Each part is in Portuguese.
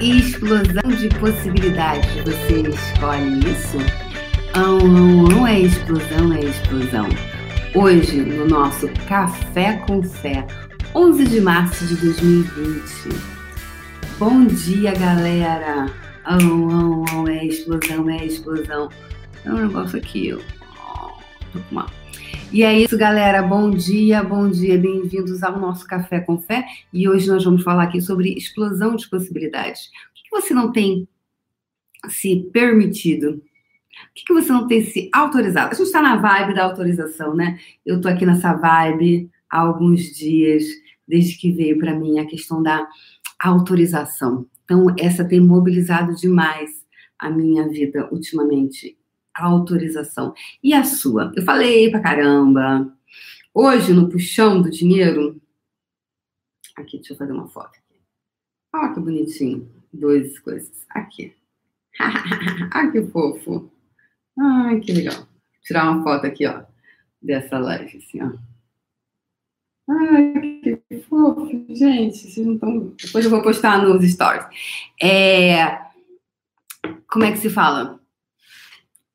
explosão de possibilidades. Você escolhe isso? Não, não é explosão, é explosão. Hoje, no nosso Café com Fé, 11 de março de 2020. Bom dia, galera! Oh, oh, oh, é explosão, é explosão. É um negócio aqui, ó. Tô com uma e é isso, galera. Bom dia, bom dia. Bem-vindos ao nosso Café com Fé. E hoje nós vamos falar aqui sobre explosão de possibilidades. O que você não tem se permitido? O que você não tem se autorizado? A gente está na vibe da autorização, né? Eu estou aqui nessa vibe há alguns dias, desde que veio para mim a questão da autorização. Então, essa tem mobilizado demais a minha vida ultimamente autorização. E a sua? Eu falei pra caramba. Hoje, no puxão do dinheiro. Aqui, deixa eu fazer uma foto. Olha que bonitinho. Duas coisas. Aqui. Ai, que fofo. Ai, que legal. Vou tirar uma foto aqui, ó. Dessa live, assim, ó. Ai, que fofo. Gente, vocês não estão. Depois eu vou postar nos stories. É... Como é que se fala?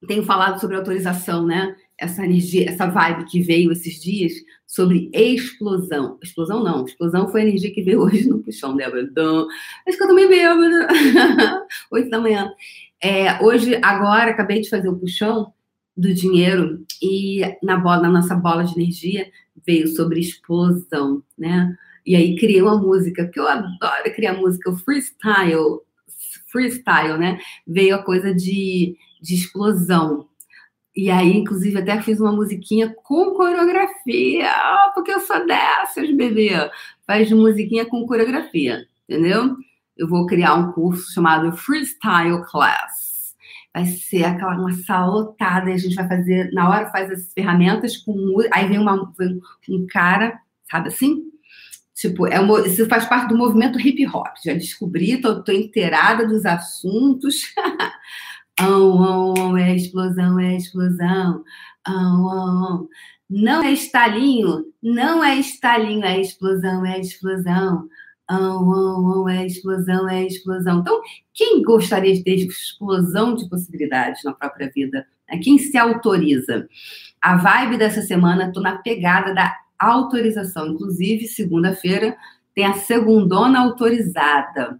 Tenho falado sobre autorização, né? Essa energia, essa vibe que veio esses dias sobre explosão. Explosão não, explosão foi a energia que veio hoje no puxão, Débora. Acho que eu também bêbada. Oito da manhã. É, hoje, agora, acabei de fazer o puxão do dinheiro e na bola, na nossa bola de energia veio sobre explosão, né? E aí criei uma música, porque eu adoro criar música, o freestyle, freestyle, né? Veio a coisa de de explosão. E aí, inclusive, até fiz uma musiquinha com coreografia, porque eu sou dessas, bebê. Faz musiquinha com coreografia, entendeu? Eu vou criar um curso chamado Freestyle Class. Vai ser aquela uma sala lotada, a gente vai fazer, na hora faz as ferramentas com aí vem, uma, vem um cara, sabe assim? Tipo, é uma, isso faz parte do movimento hip hop. Já descobri, tô, tô inteirada dos assuntos. Oh, oh, é explosão, é explosão. Oh, oh, Não é estalinho, não é estalinho, é explosão, é explosão. Oh, oh, oh, é explosão, é explosão. Então, quem gostaria de ter explosão de possibilidades na própria vida? Quem se autoriza? A vibe dessa semana, estou na pegada da autorização. Inclusive, segunda-feira tem a segundona autorizada.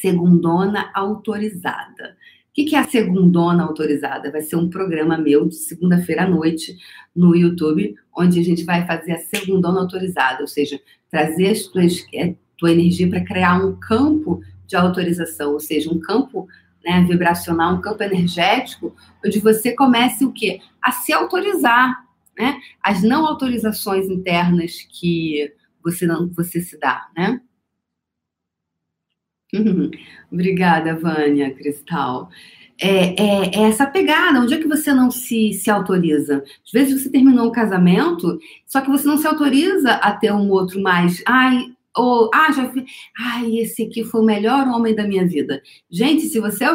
Segundona autorizada que, que é a segundona autorizada? Vai ser um programa meu de segunda-feira à noite no YouTube, onde a gente vai fazer a segundona autorizada, ou seja, trazer as tuas, a é, tua energia para criar um campo de autorização, ou seja, um campo né, vibracional, um campo energético, onde você comece o quê? A se autorizar, né? As não autorizações internas que você não você se dá, né? Obrigada, Vânia, Cristal. É, é, é, essa pegada, onde é que você não se, se autoriza? Às vezes você terminou um casamento, só que você não se autoriza a ter um outro mais. Ai, ou, ah, já. Ai, esse aqui foi o melhor homem da minha vida. Gente, se você é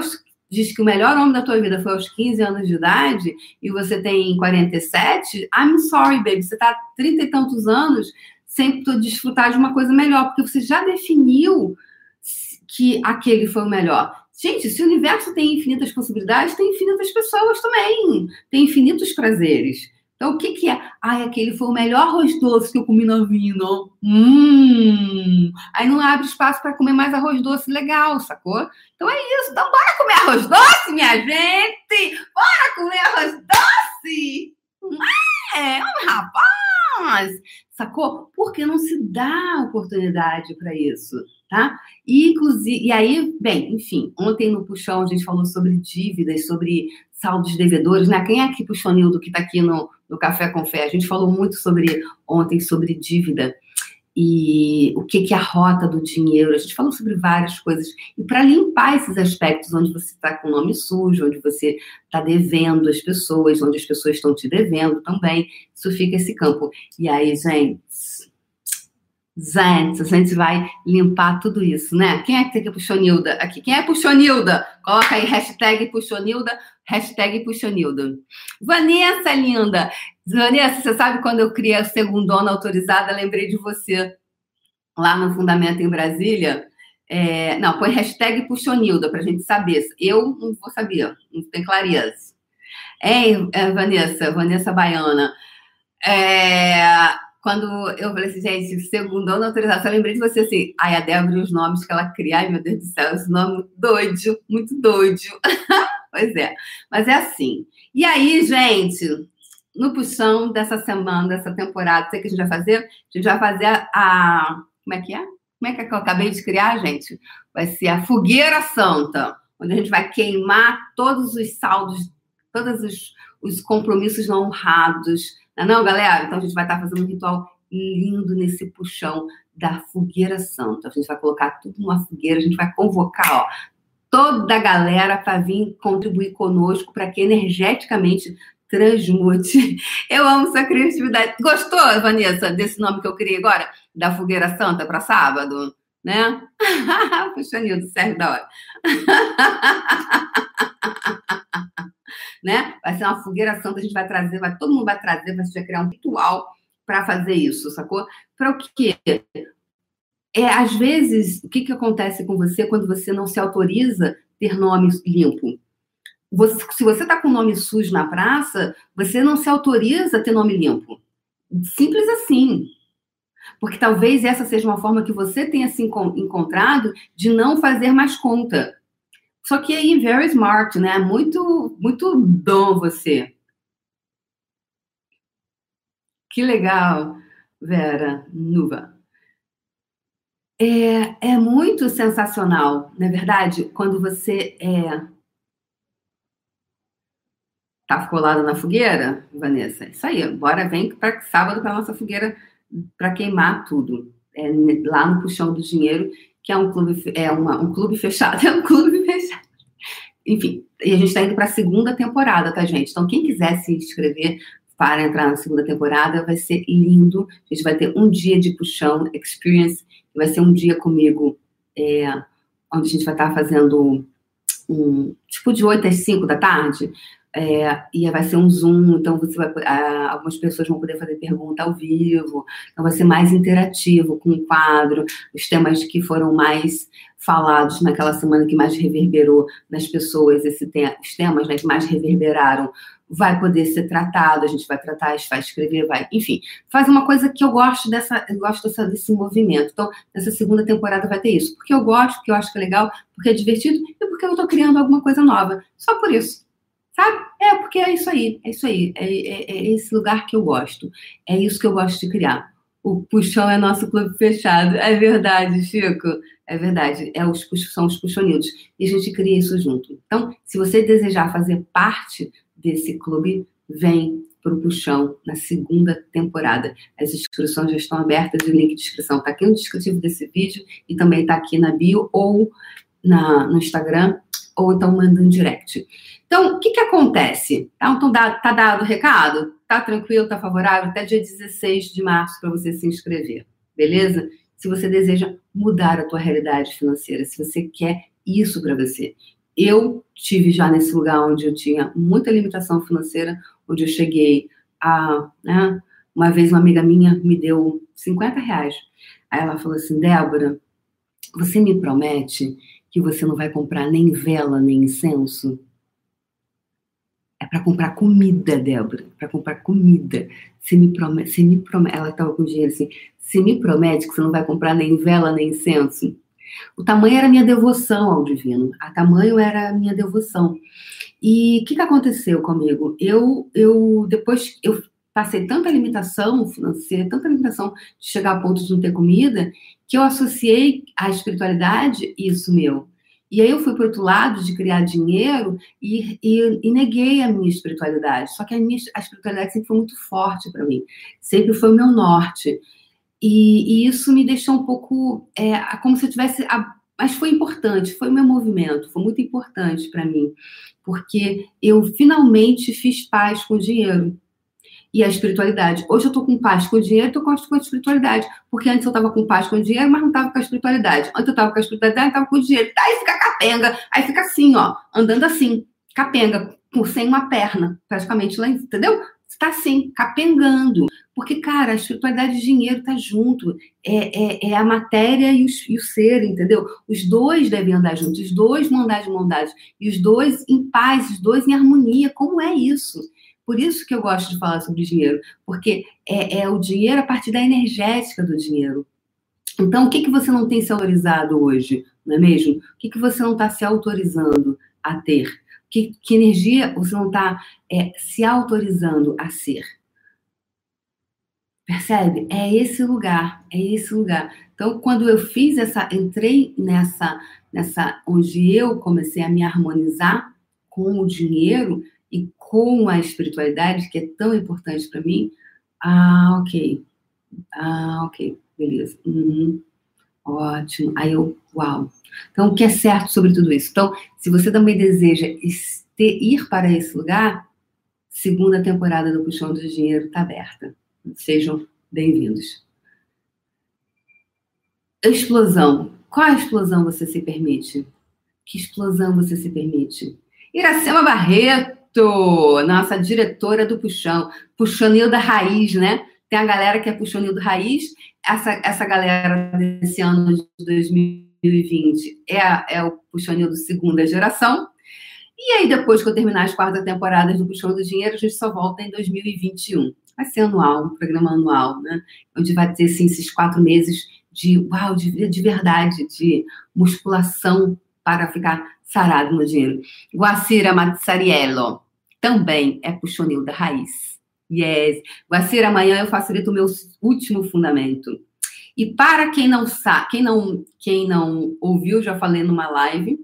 diz que o melhor homem da tua vida foi aos 15 anos de idade e você tem 47, I'm sorry, baby, você tá 30 e tantos anos sem desfrutar de uma coisa melhor, porque você já definiu que aquele foi o melhor. Gente, se o universo tem infinitas possibilidades, tem infinitas pessoas também, tem infinitos prazeres. Então, o que, que é? Ai, aquele foi o melhor arroz doce que eu comi na vida. Hum. Aí não abre espaço para comer mais arroz doce legal, sacou? Então é isso. Então, bora comer arroz doce, minha gente! Bora comer arroz doce! É, rapaz! Sacou? Porque não se dá oportunidade para isso tá? E, inclusive, e aí, bem, enfim, ontem no Puxão a gente falou sobre dívidas, sobre saldos devedores, né? Quem é que puxou Nildo que está aqui no, no Café com Fé? A gente falou muito sobre ontem sobre dívida e o que, que é a rota do dinheiro. A gente falou sobre várias coisas. E para limpar esses aspectos onde você está com o nome sujo, onde você está devendo as pessoas, onde as pessoas estão te devendo também, isso fica esse campo. E aí, gente, Gente, a gente vai limpar tudo isso, né? Quem é que tem que puxou Nilda aqui? Quem é puxou Nilda? Coloca aí hashtag puxou Nilda, hashtag puxou Nilda. Vanessa, linda! Vanessa, você sabe quando eu criei a segundona autorizada, lembrei de você lá no Fundamento em Brasília. É, não, põe hashtag Puxonilda pra gente saber. Eu não vou saber, não tenho clareza. Hein, é, Vanessa, Vanessa Baiana. É, quando eu falei assim, gente, segundo a autorização, eu lembrei de você assim, ai, a Débora e os nomes que ela cria, ai, meu Deus do céu, esse nome doido, muito doido. pois é, mas é assim. E aí, gente, no puxão dessa semana, dessa temporada, sei que a gente vai fazer? A gente vai fazer a, a como é que é? Como é que, é que eu acabei de criar, gente? Vai ser a fogueira santa, onde a gente vai queimar todos os saldos, todos os, os compromissos não honrados. Não, é não, galera? Então a gente vai estar fazendo um ritual lindo nesse puxão da fogueira santa. A gente vai colocar tudo numa fogueira, a gente vai convocar, ó, toda a galera para vir contribuir conosco para que energeticamente transmute. Eu amo essa criatividade. Gostou, Vanessa, desse nome que eu criei agora? Da Fogueira Santa para sábado? Né? Puxa, Nildo, serve da hora. né? Vai ser uma fogueira santa, a gente vai trazer, vai, todo mundo vai trazer, vai criar um ritual para fazer isso, sacou? Para o quê? É, às vezes, o que, que acontece com você quando você não se autoriza ter nome limpo? Você, se você está com nome sujo na praça, você não se autoriza a ter nome limpo. Simples assim. Porque talvez essa seja uma forma que você tenha se encontrado de não fazer mais conta. Só que aí, very smart, né? Muito, muito dom você. Que legal, Vera Nuva. É, é muito sensacional, na é verdade, quando você é, Tá colada na fogueira, Vanessa? Isso aí, bora, vem para sábado para nossa fogueira para queimar tudo. É, lá no Puxão do Dinheiro, que é um clube, é uma, um clube fechado, é um clube. Enfim, e a gente está indo para a segunda temporada, tá, gente? Então, quem quiser se inscrever para entrar na segunda temporada, vai ser lindo. A gente vai ter um dia de puxão experience, vai ser um dia comigo, é, onde a gente vai estar tá fazendo um tipo de 8 às 5 da tarde é, e vai ser um Zoom, então você vai, algumas pessoas vão poder fazer pergunta ao vivo, então vai ser mais interativo com o quadro, os temas que foram mais falados naquela semana que mais reverberou nas pessoas, esse te, os temas né, que mais reverberaram, vai poder ser tratado, a gente vai tratar, vai escrever, vai, enfim, faz uma coisa que eu gosto dessa, eu gosto dessa, desse movimento. Então, nessa segunda temporada vai ter isso, porque eu gosto, porque eu acho que é legal, porque é divertido e porque eu estou criando alguma coisa nova. Só por isso. Sabe? É, porque é isso aí, é isso aí, é, é, é, esse lugar que eu gosto, é isso que eu gosto de criar. O puxão é nosso clube fechado, é verdade, Chico, é verdade, é os, são os puxonildos, e a gente cria isso junto. Então, se você desejar fazer parte desse clube, vem para o Puxão na segunda temporada. As inscrições já estão abertas, o link de inscrição está aqui no descritivo desse vídeo e também está aqui na bio ou na, no Instagram, ou então manda um direct. Então, o que, que acontece? Tá, então, tá dado o recado? Tá tranquilo, tá favorável? Até dia 16 de março para você se inscrever, beleza? Se você deseja mudar a tua realidade financeira, se você quer isso para você. Eu tive já nesse lugar onde eu tinha muita limitação financeira, onde eu cheguei a, né, uma vez uma amiga minha me deu 50 reais. Aí ela falou assim, Débora, você me promete que você não vai comprar nem vela, nem incenso? É para comprar comida, Débora. Para comprar comida. Você me promete, me promete. Ela estava com dinheiro assim. Você me promete que você não vai comprar nem vela, nem incenso? O tamanho era minha devoção ao divino. A tamanho era a minha devoção. E o que, que aconteceu comigo? Eu, eu depois eu passei tanta limitação financeira, tanta limitação de chegar a ponto de não ter comida, que eu associei à espiritualidade isso meu. E aí eu fui para outro lado de criar dinheiro e, e, e, neguei a minha espiritualidade. Só que a minha a espiritualidade sempre foi muito forte para mim, sempre foi o meu norte. E, e isso me deixou um pouco é, como se eu tivesse. A, mas foi importante, foi o meu movimento, foi muito importante para mim, porque eu finalmente fiz paz com o dinheiro e a espiritualidade. Hoje eu estou com paz com o dinheiro, estou com a espiritualidade. Porque antes eu estava com paz com o dinheiro, mas não estava com a espiritualidade. Antes eu estava com a espiritualidade, estava com o dinheiro. Aí fica capenga, aí fica assim, ó, andando assim, capenga, sem uma perna, praticamente lá, entendeu? está assim, capengando. Porque, cara, a espiritualidade e o dinheiro tá junto. É, é, é a matéria e, os, e, o ser, entendeu? Os dois devem andar juntos, os dois vão de mão. E os dois em paz, os dois em harmonia. Como é isso? Por isso que eu gosto de falar sobre dinheiro. Porque é, é o dinheiro a partir da energética do dinheiro. Então, o que, que você não tem se hoje? Não é mesmo? O que, que você não está se autorizando a ter? Que, que energia você não está é, se autorizando a ser? Percebe? É esse lugar, é esse lugar. Então, quando eu fiz essa, entrei nessa, nessa, onde eu comecei a me harmonizar com o dinheiro com a espiritualidade, que é tão importante para mim, ah, ok. Ah, ok, beleza. Uhum. Ótimo. Aí eu, uau. Então, o que é certo sobre tudo isso? Então, se você também deseja ir para esse lugar, segunda temporada do Puxão do Dinheiro está aberta. Sejam bem-vindos. Explosão. Qual explosão você se permite? Que explosão você se permite? Iracema Barreto, nossa diretora do Puxão. Puxonil da Raiz, né? Tem a galera que é Puxonil da Raiz. Essa, essa galera desse ano de 2020 é, é o Puxonil segunda geração. E aí, depois que eu terminar as quartas temporadas do Puxão do Dinheiro, a gente só volta em 2021 vai ser anual, um programa anual, né? Onde vai ter assim, esses quatro meses de uau, de, de verdade, de musculação para ficar sarado no dinheiro. Guacira Mazzariello também é puxonil da raiz. Yes. Guacira, amanhã eu facilito o meu último fundamento. E para quem não sabe, quem não, quem não ouviu, já falei numa live,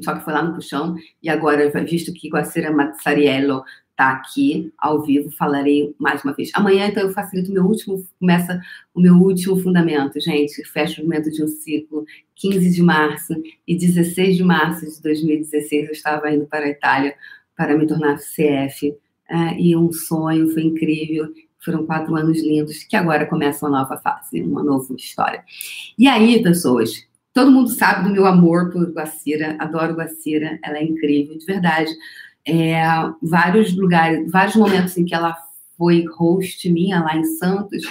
só que foi lá no puxão, e agora, visto que Guacira Mazzariello tá aqui ao vivo, falarei mais uma vez. Amanhã, então, eu facilito o meu último, começa o meu último fundamento, gente. Fecha o momento de um ciclo, 15 de março e 16 de março de 2016, eu estava indo para a Itália para me tornar CF. É, e um sonho, foi incrível. Foram quatro anos lindos, que agora começa uma nova fase, uma nova história. E aí, pessoas, todo mundo sabe do meu amor por Guacira, adoro Guacira, ela é incrível, de verdade é, vários lugares, vários momentos em que ela foi host minha lá em Santos,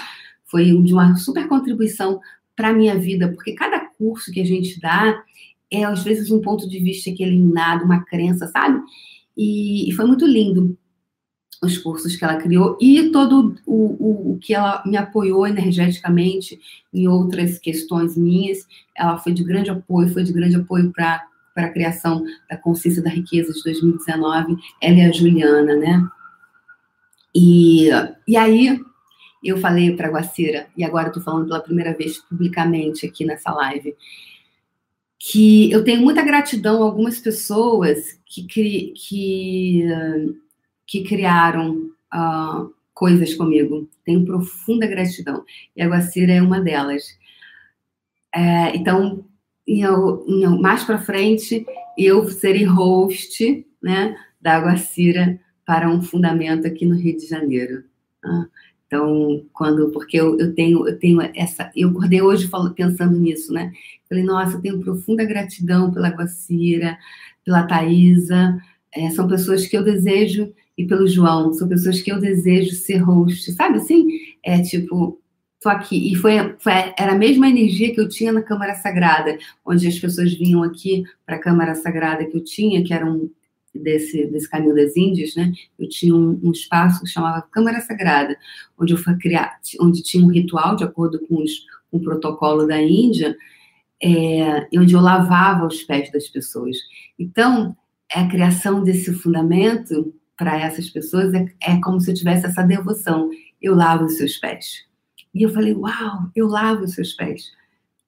foi de uma super contribuição para a minha vida, porque cada curso que a gente dá é, às vezes, um ponto de vista que eliminado, uma crença, sabe? E, e foi muito lindo os cursos que ela criou e todo o, o, o, que ela me apoiou energeticamente em outras questões minhas. Ela foi de grande apoio, foi de grande apoio para a criação da Consciência da Riqueza de 2019, ela e a Juliana, né? E, e aí eu falei para a Guacira, e agora estou falando pela primeira vez publicamente aqui nessa live, que eu tenho muita gratidão a algumas pessoas que, que, que criaram uh, coisas comigo. Tenho profunda gratidão. E a Guacira é uma delas. É, então, eu, mais para frente, eu serei host né, da Guacira para um fundamento aqui no Rio de Janeiro. Ah, então, quando, porque eu, eu, tenho, eu tenho essa, eu acordei hoje pensando nisso, né? Falei, nossa, eu tenho profunda gratidão pela Guacira, pela Thaisa, é, são pessoas que eu desejo, e pelo João, são pessoas que eu desejo ser host, sabe assim? É tipo, Tô aqui. E foi, foi, era a mesma energia que eu tinha na Câmara Sagrada, onde as pessoas vinham aqui para a Câmara Sagrada que eu tinha, que era um desse, desse caminho das Índias, né? Eu tinha um, um espaço que chamava Câmara Sagrada, onde eu fui criar, onde tinha um ritual de acordo com, os, com o protocolo da Índia, é, onde eu lavava os pés das pessoas. Então, a criação desse fundamento para essas pessoas é, é como se eu tivesse essa devoção. Eu lavo os seus pés. E eu falei, uau, eu lavo os seus pés.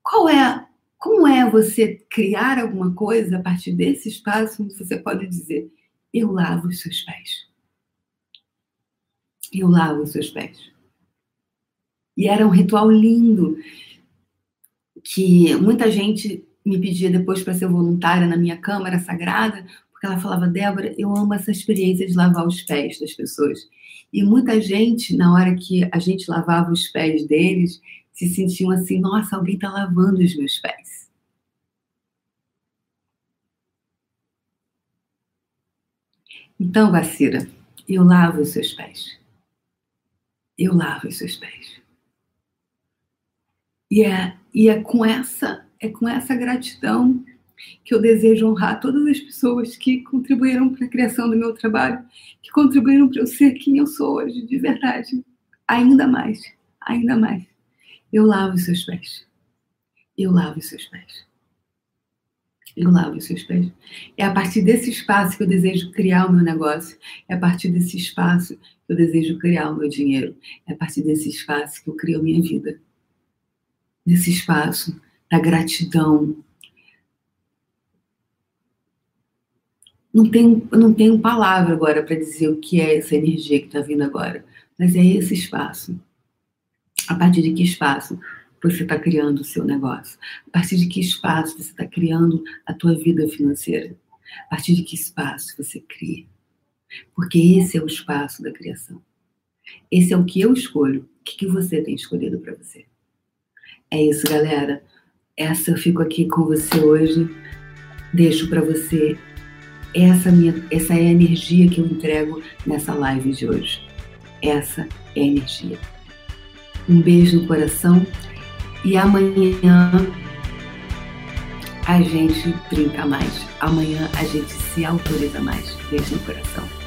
Qual é, como é você criar alguma coisa a partir desse espaço onde você pode dizer, eu lavo os seus pés. Eu lavo os seus pés. E era um ritual lindo que muita gente me pedia depois para ser voluntária na minha câmara sagrada, porque ela falava, Débora, eu amo essa experiência de lavar os pés das pessoas. E muita gente, na hora que a gente lavava os pés deles, se sentiam assim: nossa, alguém está lavando os meus pés. Então, Vacira, Eu lavo os seus pés. Eu lavo os seus pés. E é, e é com essa é com essa gratidão que eu desejo honrar todas as pessoas que contribuíram para a criação do meu trabalho, que contribuíram para eu ser quem eu sou hoje, de verdade. Ainda mais, ainda mais. Eu lavo os seus pés. Eu lavo os seus pés. Eu lavo os seus pés. É a partir desse espaço que eu desejo criar o meu negócio. É a partir desse espaço que eu desejo criar o meu dinheiro. É a partir desse espaço que eu crio a minha vida. Nesse espaço da gratidão. Não tenho, não tenho palavra agora para dizer o que é essa energia que está vindo agora, mas é esse espaço. A partir de que espaço você está criando o seu negócio? A partir de que espaço você está criando a tua vida financeira? A partir de que espaço você cria? Porque esse é o espaço da criação. Esse é o que eu escolho. O que, que você tem escolhido para você? É isso, galera. Essa eu fico aqui com você hoje. Deixo para você essa minha, essa é a energia que eu entrego nessa live de hoje. Essa é a energia. Um beijo no coração e amanhã a gente brinca mais. Amanhã a gente se autoriza mais. Beijo no coração.